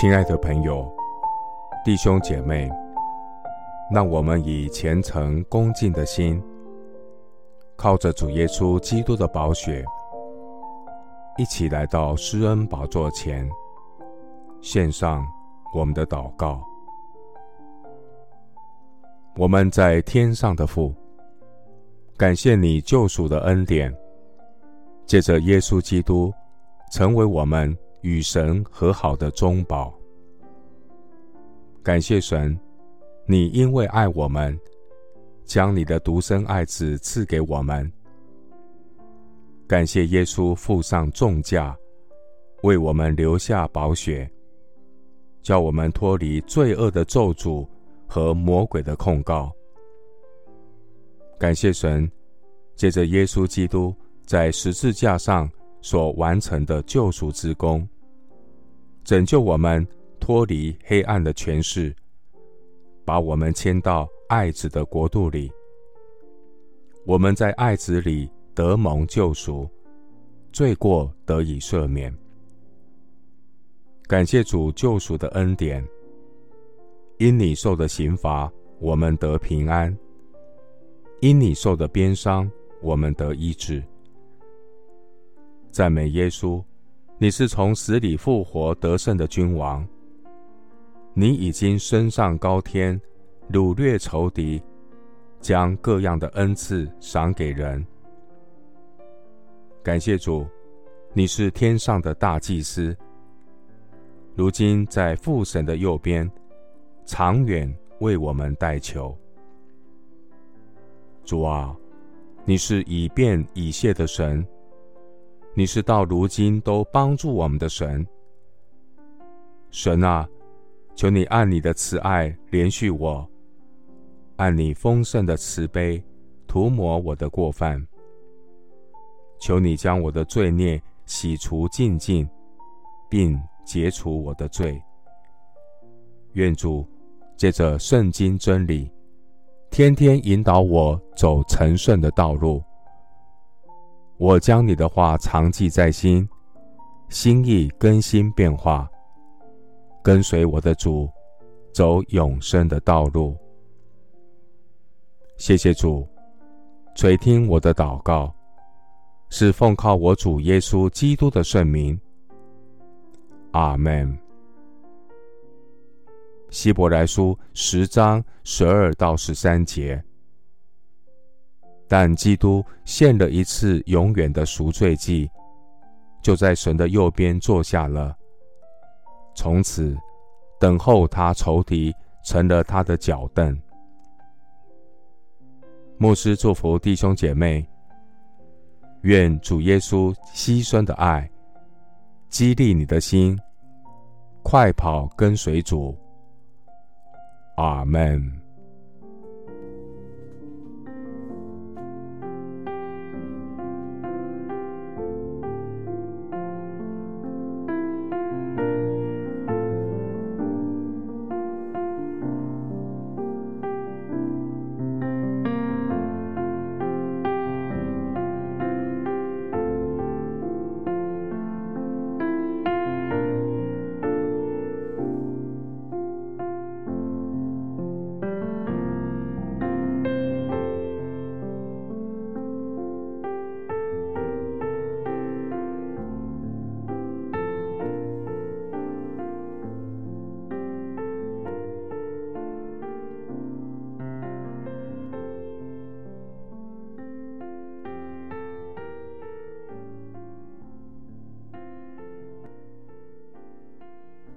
亲爱的朋友、弟兄姐妹，让我们以虔诚恭敬的心，靠着主耶稣基督的宝血，一起来到施恩宝座前，献上我们的祷告。我们在天上的父，感谢你救赎的恩典，借着耶稣基督，成为我们与神和好的中保。感谢神，你因为爱我们，将你的独生爱子赐给我们。感谢耶稣付上重价，为我们留下宝血，叫我们脱离罪恶的咒诅和魔鬼的控告。感谢神，借着耶稣基督在十字架上所完成的救赎之功，拯救我们脱离黑暗的权势，把我们迁到爱子的国度里。我们在爱子里得蒙救赎，罪过得以赦免。感谢主救赎的恩典。因你受的刑罚，我们得平安；因你受的鞭伤，我们得医治。赞美耶稣，你是从死里复活得胜的君王。你已经升上高天，掳掠仇敌，将各样的恩赐赏给人。感谢主，你是天上的大祭司，如今在父神的右边。长远为我们代求，主啊，你是以便以谢的神，你是到如今都帮助我们的神。神啊，求你按你的慈爱怜恤我，按你丰盛的慈悲涂抹我的过犯。求你将我的罪孽洗除净尽，并解除我的罪。愿主。借着圣经真理，天天引导我走成圣的道路。我将你的话常记在心，心意更新变化，跟随我的主，走永生的道路。谢谢主垂听我的祷告，是奉靠我主耶稣基督的圣名。阿门。希伯来书十章十二到十三节，但基督献了一次永远的赎罪祭，就在神的右边坐下了。从此等候他仇敌成了他的脚凳。牧师祝福弟兄姐妹，愿主耶稣牺牲的爱激励你的心，快跑跟随主。阿门。